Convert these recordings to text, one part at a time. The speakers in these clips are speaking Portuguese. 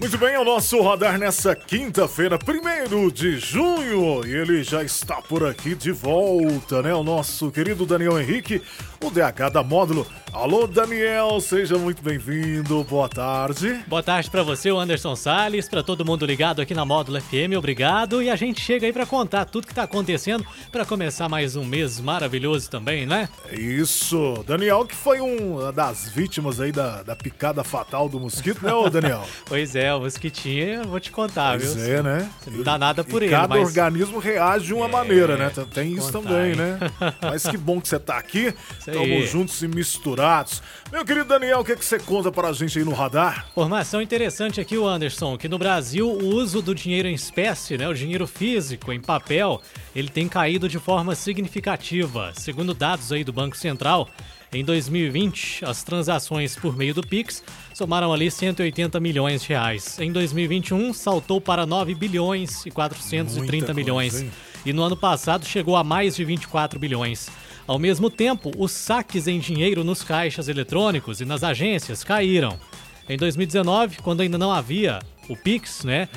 Muito bem, é o nosso radar nessa quinta-feira, 1 de junho. E ele já está por aqui de volta, né? O nosso querido Daniel Henrique, o DH da Módulo. Alô, Daniel, seja muito bem-vindo. Boa tarde. Boa tarde para você, o Anderson Salles, para todo mundo ligado aqui na Módulo FM, obrigado. E a gente chega aí para contar tudo que tá acontecendo para começar mais um mês maravilhoso também, né? Isso. Daniel, que foi uma das vítimas aí da, da picada fatal do mosquito, né, ô Daniel? pois é, o mosquitinho, eu vou te contar, pois viu? é, né? Você não dá nada por e ele, cada mas... organismo reage de uma É, maneira, né? Tem isso contar, também, hein? né? Mas que bom que você tá aqui. Estamos juntos e misturados. Meu querido Daniel, o que, que você conta pra gente aí no radar? Informação interessante aqui, o Anderson, que no Brasil o uso do dinheiro em espécie, né, o dinheiro físico, em papel, ele tem caído de forma significativa. Segundo dados aí do Banco Central, em 2020, as transações por meio do Pix somaram ali 180 milhões de reais. Em 2021, saltou para 9 bilhões e 430 Muita milhões. coisa, e no ano passado chegou a mais de 24 bilhões. Ao mesmo tempo, os saques em dinheiro nos caixas eletrônicos e nas agências caíram. Em 2019, quando ainda não havia o Pix, né?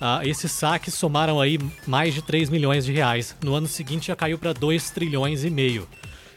ah, esses saques somaram aí mais de 3 milhões de reais. No ano seguinte já caiu para 2 trilhões e meio.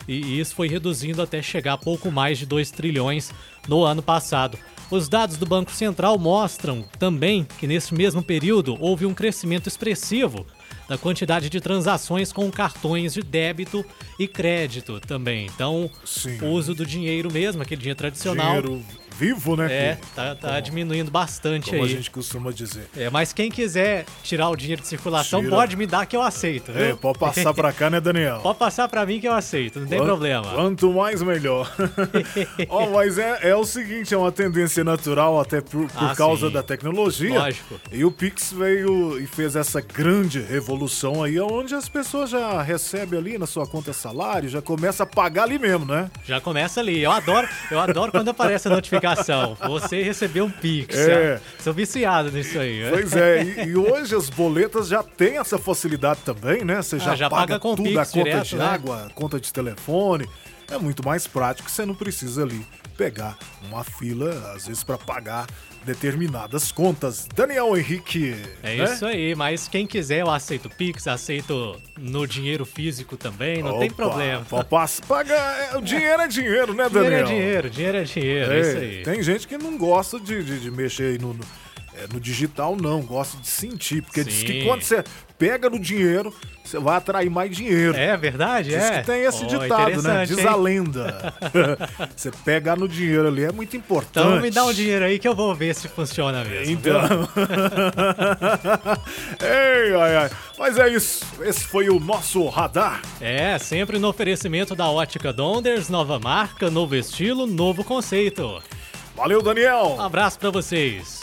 E isso foi reduzindo até chegar a pouco mais de 2 trilhões no ano passado. Os dados do Banco Central mostram também que nesse mesmo período houve um crescimento expressivo da quantidade de transações com cartões de débito e crédito também. Então, Sim. o uso do dinheiro mesmo, aquele dinheiro tradicional, Dinheiro vivo, né? é, tá, tá como- diminuindo bastante Como a aí. gente costuma dizer. É, mas quem quiser tirar o dinheiro de circulação, Tira. pode me dar que eu aceito, viu? É, pode passar pra cá, né, Daniel? Pode passar pra mim que eu aceito, não tem Quanto- problema. Quanto mais, melhor. Ó, mas é, é o seguinte, é uma tendência natural até por, por Ah, causa sim. da tecnologia. Lógico. E o Pix veio e fez essa grande revolução aí, onde as pessoas já recebem ali na sua conta salário, já começa a pagar ali mesmo, né? Já começa ali. Eu adoro, eu adoro quando aparece a notificação. Você recebeu um Pix. É. Sou viciado nisso aí. né? Pois é, e, e hoje as boletas já têm essa facilidade também, né? Você já, Ah, já paga, paga com tudo, Pix a conta direto, de né? água, conta de telefone. É muito mais prático, você não precisa ali pegar uma fila, às vezes, para pagar determinadas contas. Daniel Henrique. É né? isso aí, mas quem quiser eu aceito Pix, aceito no dinheiro físico também, não tem Opa, problema. pô, passa- Paga, é, o dinheiro é dinheiro, né, Dinheiro Daniel? é dinheiro, dinheiro é dinheiro, é, É, isso aí. Tem gente que não gosta de, de, de mexer aí no, no, é, no digital, não. Gosta de sentir. Porque diz que Sim. quando você pega no dinheiro, você vai atrair mais dinheiro. É verdade, Diz é. que tem esse Oh, ditado, né? Diz hein? a lenda. você pegar no dinheiro ali é muito importante. Então me dá um dinheiro aí que eu vou ver se funciona mesmo. Então. Ei, ai, ai. Mas é isso. Esse foi o nosso radar. É, sempre no oferecimento da Ótica Donders, nova marca, novo estilo, novo conceito. Valeu, Daniel. Um abraço pra vocês.